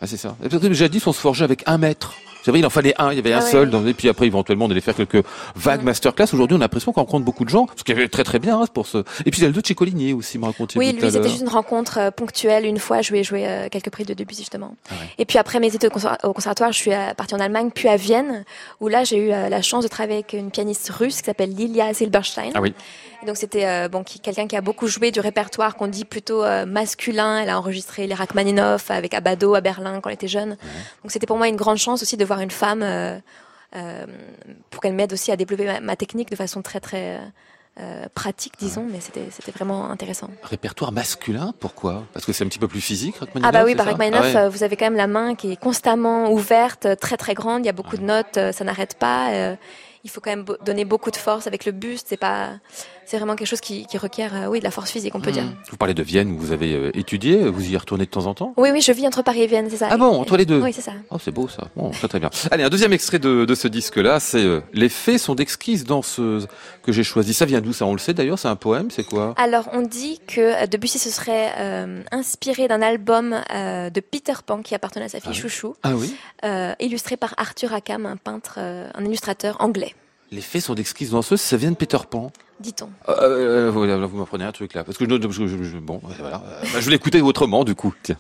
C: Ah, c'est ça. Parce que jadis, on se forgeait avec un maître. C'est vrai, il en fallait un, il y avait un
F: Ah
C: seul, et puis après, éventuellement, on allait faire quelques vagues
F: Mm.
C: masterclass. Aujourd'hui, on a l'impression qu'on rencontre beaucoup de gens, ce qui est très très bien, hein, pour ce. Et puis, il y a le de chez Colligny aussi, me racontiez
F: Oui, lui, c'était juste une rencontre euh, ponctuelle. Une fois, je lui ai joué euh, quelques prix de Debussy, justement.
C: Ah ouais.
F: Et puis après mes études au conservatoire, je suis euh, partie en Allemagne, puis à Vienne, où là, j'ai eu euh, la chance de travailler avec une pianiste russe qui s'appelle Lilia Silberstein.
C: Ah oui.
F: Et donc c'était euh, bon, quelqu'un qui a beaucoup joué du répertoire qu'on dit plutôt euh, masculin. Elle a enregistré les Rachmaninoff avec Abado à Berlin quand elle était jeune. Donc c'était pour moi une grande chance aussi de voir une femme euh, euh, pour qu'elle m'aide aussi à développer ma, ma technique de façon très très euh, pratique, disons. Mais c'était c'était vraiment intéressant.
C: Répertoire masculin, pourquoi? Parce que c'est un petit peu plus physique, Rachmaninoff
F: Ah bah oui, par
C: ça?
F: Rachmaninoff,
C: Ah ouais.
F: euh, vous avez quand même la main qui est constamment ouverte, très très grande. Il y a beaucoup de notes, ça n'arrête pas. euh, il faut quand même donner beaucoup de force avec le buste. C'est pas, c'est vraiment quelque chose qui, qui requiert, euh, oui, de la force physique, on peut dire.
C: Mmh. Vous parlez de Vienne où vous avez euh, étudié, vous y retournez de temps en temps?
F: Oui, oui, je vis entre Paris et Vienne, c'est ça.
C: Ah bon, entre les deux?
F: Oui, c'est ça.
C: Oh, c'est beau ça. Bon, très très bien. Allez, un deuxième extrait de, de ce disque-là, c'est euh, Les fées sont d'exquises danseuses que j'ai choisi. Ça vient d'où ça? On le sait d'ailleurs, c'est un poème, c'est quoi?
F: Alors, on dit que Debussy se serait inspiré d'un album de Peter Pan qui appartenait à sa fille
C: Ah oui?
F: Chouchou,
C: Ah oui?
F: illustré par Arthur Rackham, un peintre, un illustrateur anglais,
C: Les fées sont d'exquises danseuses, ça vient de Peter Pan.
F: dit-on.
C: Euh, euh, voilà, vous m'apprenez un truc là. Parce que je, je- je- je- bon, voilà. Euh, bah, je l'écouter autrement du coup. Tiens.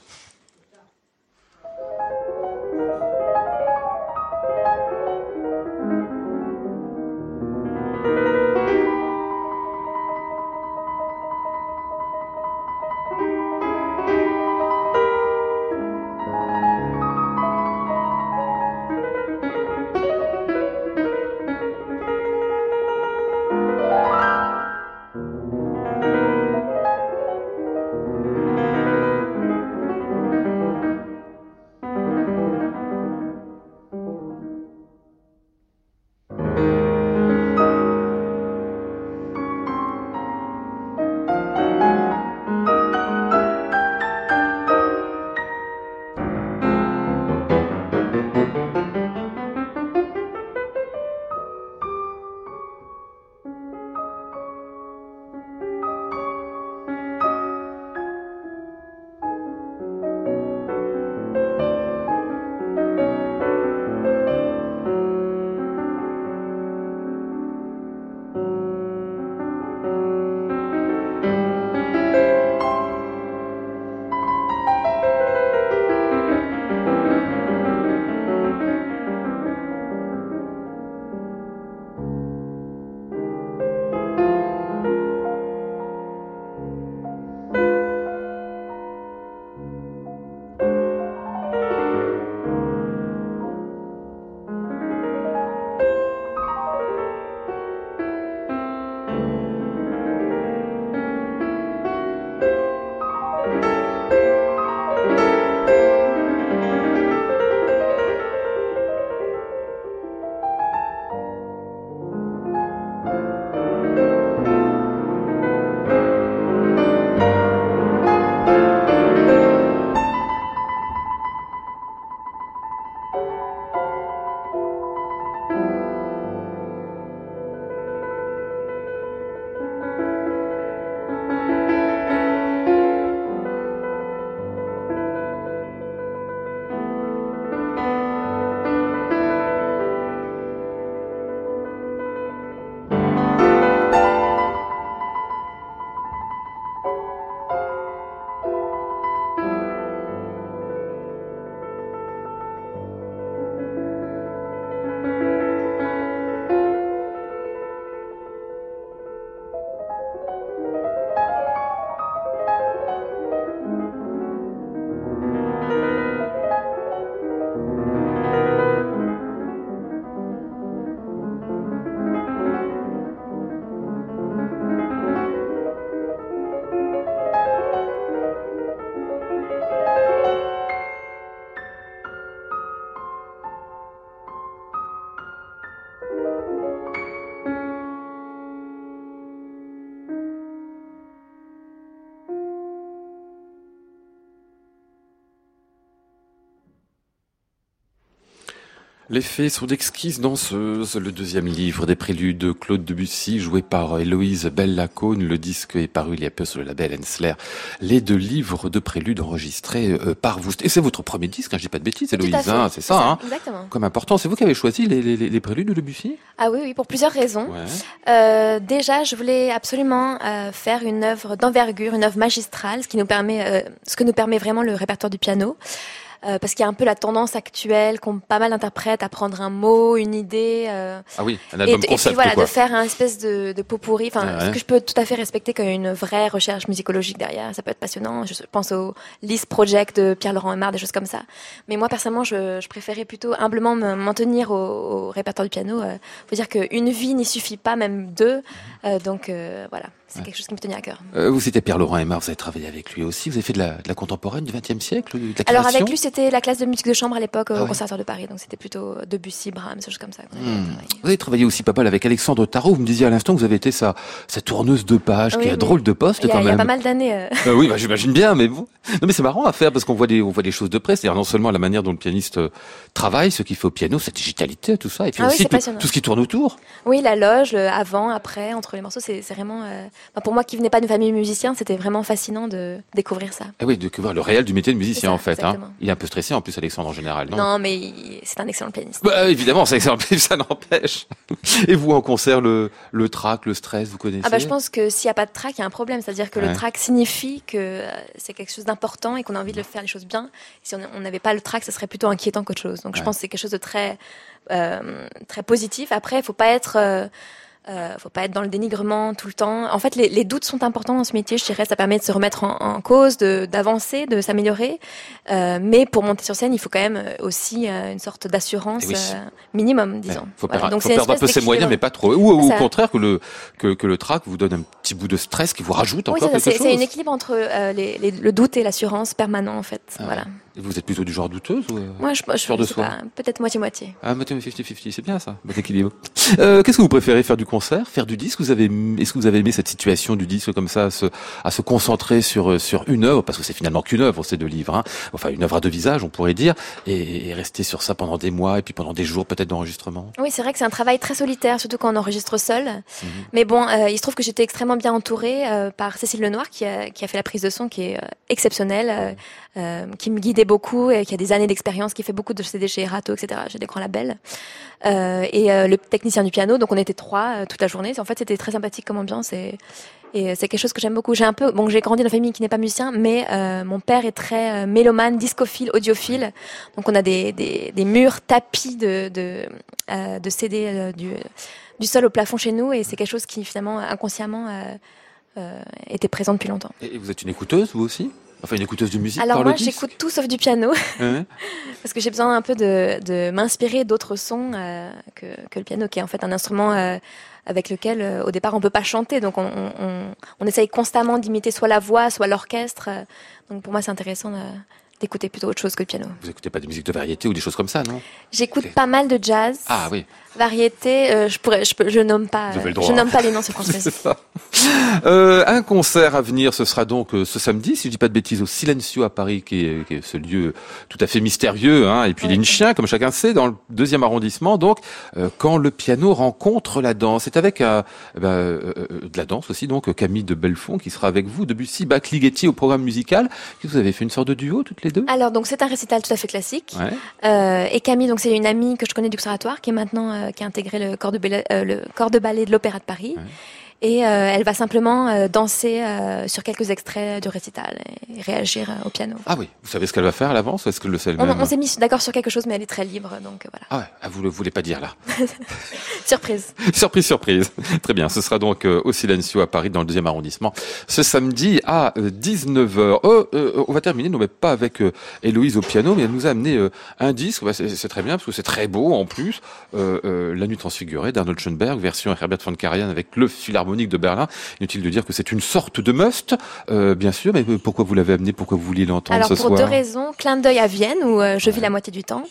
C: Les fées sont d'exquises danseuses. Le deuxième livre des préludes de Claude Debussy, joué par Héloïse Bellacone. Le disque est paru il y a peu sur le label Hensler. Les deux livres de préludes enregistrés euh, par vous. Et c'est votre premier disque, hein, je dis pas de bêtises, Héloïse, hein, c'est ça, hein
F: Exactement.
C: Comme important. C'est vous qui avez choisi les, les, les préludes de Debussy?
F: Ah oui, oui, pour plusieurs raisons.
C: Ouais.
F: Euh, déjà, je voulais absolument euh, faire une œuvre d'envergure, une œuvre magistrale, ce qui nous permet, euh, ce que nous permet vraiment le répertoire du piano. Euh, parce qu'il y a un peu la tendance actuelle qu'ont pas mal d'interprètes à prendre un mot, une idée, euh,
C: Ah oui, un
F: et,
C: album
F: et puis
C: concept
F: voilà,
C: quoi.
F: de faire un espèce de, de pot pourri, enfin,
C: ouais.
F: ce que je peux tout à fait respecter comme une vraie recherche musicologique derrière. Ça peut être passionnant. Je pense au List Project de Pierre-Laurent Aymar, des choses comme ça. Mais moi, personnellement, je, je préférais plutôt humblement me- m'en tenir au, au répertoire du piano. Euh, faut dire qu'une vie n'y suffit pas, même deux. Euh, donc euh, voilà, c'est quelque chose qui me tenait à cœur.
C: Euh, vous citez Pierre-Laurent Aymar, vous avez travaillé avec lui aussi. Vous avez fait de la, de la contemporaine du XXe siècle, de la
F: Alors avec lui, c'était la classe de musique de chambre à l'époque
C: Ah
F: au
C: ouais.
F: Conservatoire de Paris, donc c'était plutôt Debussy, Brahms, des choses comme ça.
C: Hmm. Vous avez travaillé aussi pas mal avec Alexandre Tarot. Vous me disiez à l'instant que vous avez été sa, sa tourneuse de page,
F: Oui,
C: qui a
F: oui.
C: drôle de poste
F: a,
C: quand
F: il y a
C: même.
F: pas mal d'années. euh,
C: Euh, oui, bah, j'imagine bien, mais bon. Non, mais c'est marrant à faire parce qu'on voit des, on voit des choses de près. C'est-à-dire non seulement la manière dont le pianiste euh, travaille, ce qu'il fait au piano, cette digitalité, tout ça, et puis
F: Ah
C: aussi tout, ce qui tourne autour.
F: Oui, la loge, le avant, après, entre les morceaux, c'est vraiment. Enfin, pour moi qui venais pas d'une famille musicien, c'était vraiment fascinant de découvrir ça.
C: Ah oui, de voir le réel du métier de musicien
F: C'est ça,
C: en fait. Hein. Il est un peu stressé en plus, Alexandre en général, non?
F: Non, mais il- c'est un excellent pianiste.
C: Bah, évidemment, ça, ça ça n'empêche. Et vous en concert, le, le trac, le stress, vous connaissez?
F: Ah bah, je pense que s'il n'y a pas de track, il y a un problème. C'est-à-dire que
C: Ouais.
F: le track signifie que euh, c'est quelque chose d'important et qu'on a envie de le faire les choses bien. Si on n'avait pas le track, ça serait plutôt inquiétant qu'autre chose. Donc je pense que c'est quelque chose de très euh, très positif. Après, il faut pas être euh, euh, faut pas être dans le dénigrement tout le temps. En fait, les, les doutes sont importants dans ce métier. Je dirais, ça permet de se remettre en, en cause, d'avancer, de s'améliorer. Euh, mais pour monter sur scène, il faut quand même euh, aussi euh, une sorte d'assurance
C: Eh oui.
F: minimum, disons.
C: faut
F: Voilà.
C: perdre,
F: Donc
C: faut
F: c'est une
C: perdre un peu ses moyens, mais pas trop. Ou, ou au contraire, que le, que, que le trac vous donne un petit bout de stress qui vous rajoute
F: Oui,
C: encore
F: c'est ça,
C: quelque chose.
F: c'est un équilibre entre les- les- le doute et l'assurance permanent, en fait.
C: Ah
F: voilà.
C: Vous êtes plutôt du genre douteuse ou... euh,
F: Moi, je, je,
C: de soi.
F: peut-être moitié-moitié.
C: Ah, mais 50-50, c'est bien ça, bon équilibre. Euh, Qu'est-ce que vous préférez faire du concert, faire du disque? Vous avez, est-ce que vous avez aimé cette situation du disque comme ça, à se, à se concentrer sur euh, sur une œuvre, parce que c'est finalement qu'une œuvre, ces deux livres, hein. enfin une œuvre à deux visages, on pourrait dire, et, et rester sur ça pendant des mois et puis pendant des jours peut-être d'enregistrement.
F: Oui, c'est vrai que c'est un travail très solitaire, surtout quand on enregistre seul.
C: Mhm.
F: Mais bon, euh, il se trouve que j'étais extrêmement bien entourée euh, par Cécile Lenoir, qui a, qui a fait la prise de son, qui est euh, exceptionnelle, qui me guidait beaucoup et qui a des années d'expérience, qui fait beaucoup de CD chez Erato, etc. J'ai des grands labels. Euh, et euh, le technicien du piano, donc on était trois euh, toute la journée. En fait, c'était très sympathique comme ambiance et, c'est quelque chose que j'aime beaucoup. J'ai un peu, bon, j'ai grandi dans une famille qui n'est pas musicien, mais mon père est très mélomane, discophile, audiophile. Donc on a des, murs tapis de, de, CD du, sol au plafond chez nous et c'est quelque chose qui finalement inconsciemment était présent depuis longtemps.
C: Et vous êtes une écouteuse, vous aussi? Enfin, une écouteuse de musique
F: Alors
C: par
F: moi j'écoute tout sauf du piano. Parce que j'ai besoin un peu de, de m'inspirer d'autres sons euh, que, que le piano qui est en fait un instrument euh, avec lequel euh, au départ on peut pas chanter. Donc on, on, on, essaye constamment d'imiter soit la voix soit l'orchestre. Donc pour moi c'est intéressant d'écouter plutôt autre chose que le piano.
C: Vous écoutez pas de musique de variété ou des choses comme ça, non?
F: J'écoute pas mal de jazz,
C: Ah oui,
F: variété, euh, je pourrais je, peux, je nomme pas euh,
C: droit.
F: je nomme pas les noms
C: c'est ça. Euh, un concert à venir, ce sera donc euh, ce samedi, si je dis pas de bêtises, au Silencio à Paris, qui est, qui est ce lieu tout à fait mystérieux, hein, et puis
F: Ouais.
C: l'Inchien, comme chacun sait, dans le deuxième arrondissement. Donc, quand le piano rencontre la danse, c'est avec euh, ben, de la danse aussi, donc Camille de Belfond qui sera avec vous, Debussy, Bach, Ligeti au programme musical. Vous avez fait une sorte de duo toutes les deux?
F: Alors donc c'est un récital tout à fait classique.
C: Ouais.
F: Et Camille, donc c'est une amie que je connais du conservatoire, qui est maintenant qui a intégré le corps de ballet, euh, le corps de ballet de l'Opéra de Paris. Et euh, elle va simplement euh, danser euh, sur quelques extraits du récital et réagir euh, au piano.
C: Ah oui, vous savez ce qu'elle va faire à l'avance ou est-ce qu'elle le sait elle-même
F: on s'est mis d'accord sur quelque chose, mais elle est très libre, donc euh, voilà.
C: Ah ouais, ah, vous le voulez pas dire là.
F: Surprise.
C: surprise, surprise. Très bien. Ce sera donc euh, au Silencio à Paris, dans le deuxième arrondissement, ce samedi à 19h. on va terminer, non mais pas avec euh, Héloïse au piano, mais elle nous a amené euh, un disque. C'est très bien parce que c'est très beau en plus. Euh, euh, La nuit transfigurée d'Arnold Schoenberg, version Herbert von Karajan avec le Philharmonique de Berlin. Inutile de dire que c'est une sorte de must, euh, bien sûr. Mais pourquoi vous l'avez amené Pourquoi vous vouliez l'entendre
F: Alors
C: ce
F: pour
C: soir
F: deux raisons, clin d'œil à Vienne où euh, je vis la moitié du temps.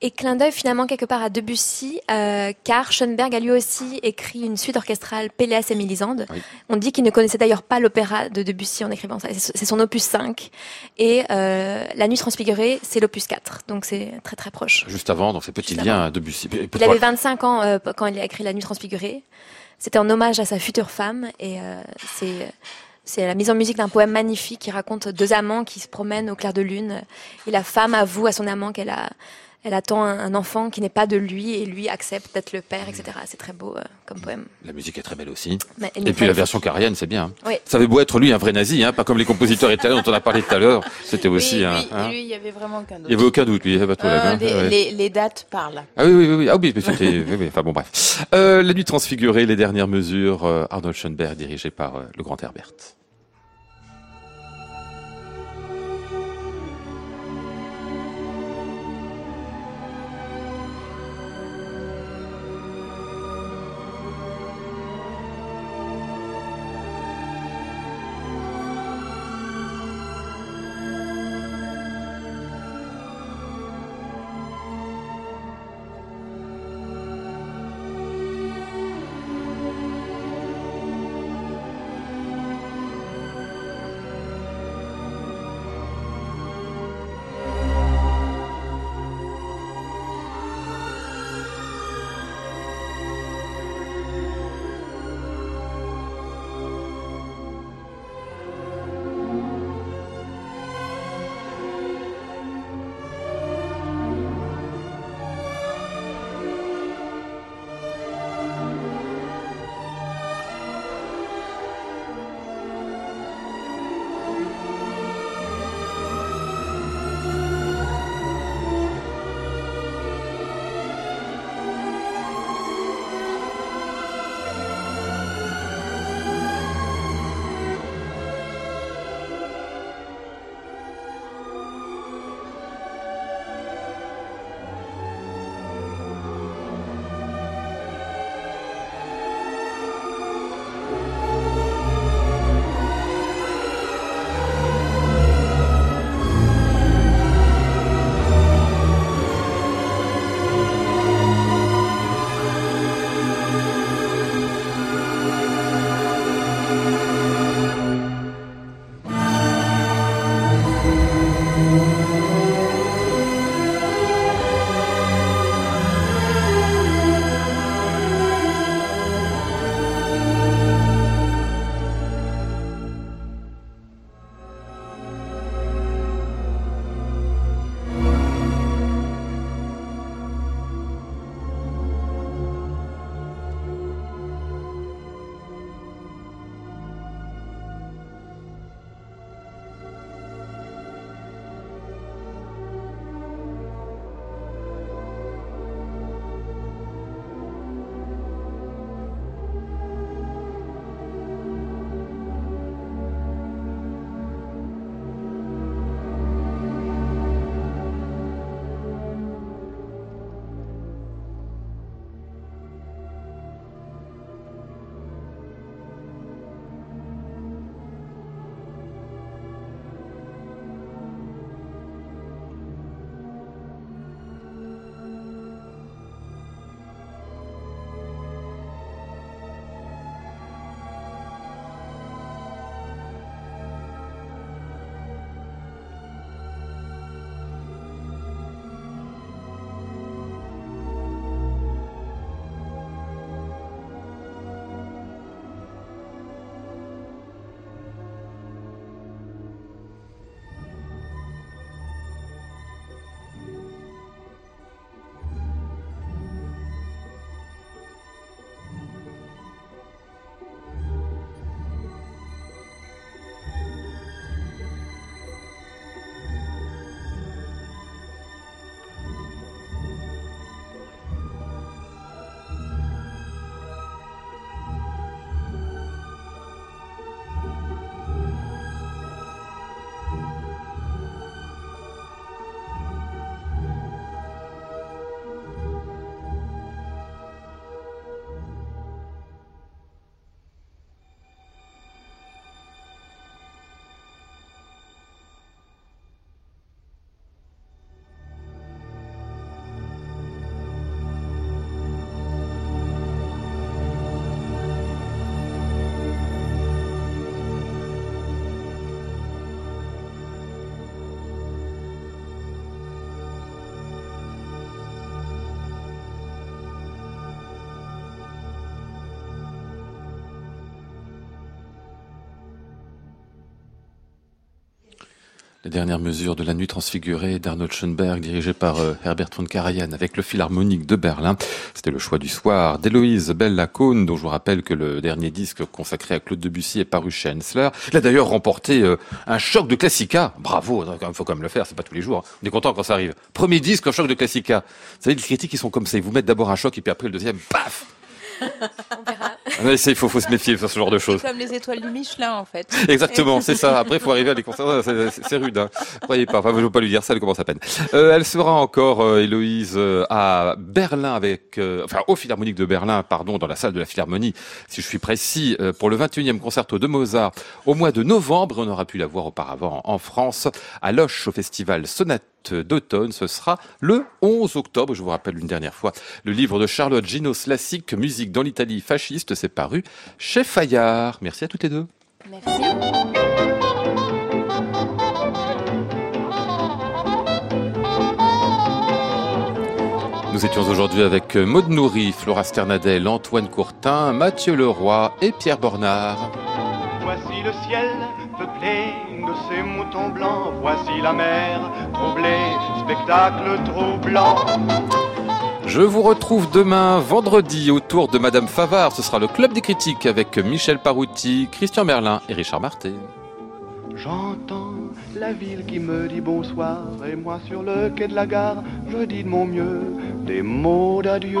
F: Et clin d'œil finalement quelque part à Debussy, euh, car Schoenberg a lui aussi écrit une suite orchestrale Péléas et Mélisande.
C: Oui.
F: On dit qu'il ne connaissait d'ailleurs pas l'opéra de Debussy en écrivant ça. C'est son opus 5. Et euh, La Nuit transfigurée, c'est l'opus 4. Donc c'est très très proche.
C: Juste avant, dans ces petits
F: Juste
C: liens de Bussy.
F: Il avait 25 ans euh, quand il a écrit La Nuit transfigurée. C'était en hommage à sa future femme et euh, c'est c'est la mise en musique d'un poème magnifique qui raconte deux amants qui se promènent au clair de lune et la femme avoue à son amant qu'elle a elle attend un, un enfant qui n'est pas de lui et lui accepte d'être le père, etc. C'est très beau euh, comme poème.
C: La musique est très belle aussi.
F: Mais-
C: Et puis la version carienne, c'est bien.
F: Oui.
C: Ça avait beau être lui un vrai nazi, hein, pas comme les compositeurs italiens dont on a parlé tout à l'heure. C'était aussi un.
G: lui,
C: hein.
G: lui, il y avait vraiment qu'un
C: Il
G: doute.
C: n'y avait aucun doute, lui. il y avait pas
G: Euh,
C: main.
G: les,
C: Ouais.
G: les- les dates parlent.
C: Ah oui, oui, oui, oui. Ah oui, mais c'était, oui, oui. Enfin bon, bref. Euh, la nuit transfigurée, les dernières mesures, euh, Arnold Schoenberg, dirigé par euh, le grand Herbert. Les dernières mesures de la nuit transfigurée d'Arnold Schoenberg, dirigé par euh, Herbert von Karajan avec le Philharmonique de Berlin. C'était le choix du soir d'Héloïse Bella Cohn, dont je vous rappelle que le dernier disque consacré à Claude Debussy est paru chez Hensler. Il a d'ailleurs remporté euh, un choc de Classica. Bravo, il faut quand même le faire, c'est pas tous les jours. Hein. On est content quand ça arrive. Premier disque, un choc de Classica. Vous savez, les critiques, ils sont comme ça. Ils vous mettent d'abord un choc et puis après le deuxième, paf il faut, faut se méfier de ce genre de choses.
A: Comme les étoiles du Michelin, en fait.
C: Exactement, c'est ça. Après, il faut arriver à les concerts. C'est rude. Hein. Croyez pas. Enfin, je ne veux pas lui dire ça. Elle commence à peine. Euh, elle sera encore, euh, Héloïse, euh, à Berlin avec, euh, enfin, au Philharmonique de Berlin, pardon, dans la salle de la Philharmonie, si je suis précis, euh, pour le 21e concerto de Mozart au mois de novembre. On aura pu la voir auparavant en France à Loche au festival Sonate d'automne. Ce sera le 11 octobre. Je vous rappelle une dernière fois le livre de Charlotte Gino Classique, Musique dans l'Italie fasciste. C'est paru chez Fayard. Merci à toutes les deux.
A: Merci.
C: Nous étions aujourd'hui avec Maud Nourri, Flora Sternadel, Antoine Courtin, Mathieu Leroy et Pierre Bornard.
H: Voici le ciel de ces moutons blancs. Voici la mer troublée, spectacle troublant.
C: Je vous retrouve demain, vendredi, autour de Madame Favard. Ce sera le Club des critiques avec Michel Parouti, Christian Merlin et Richard Marté.
H: J'entends la ville qui me dit bonsoir et moi sur le quai de la gare, je dis de mon mieux des mots d'adieu.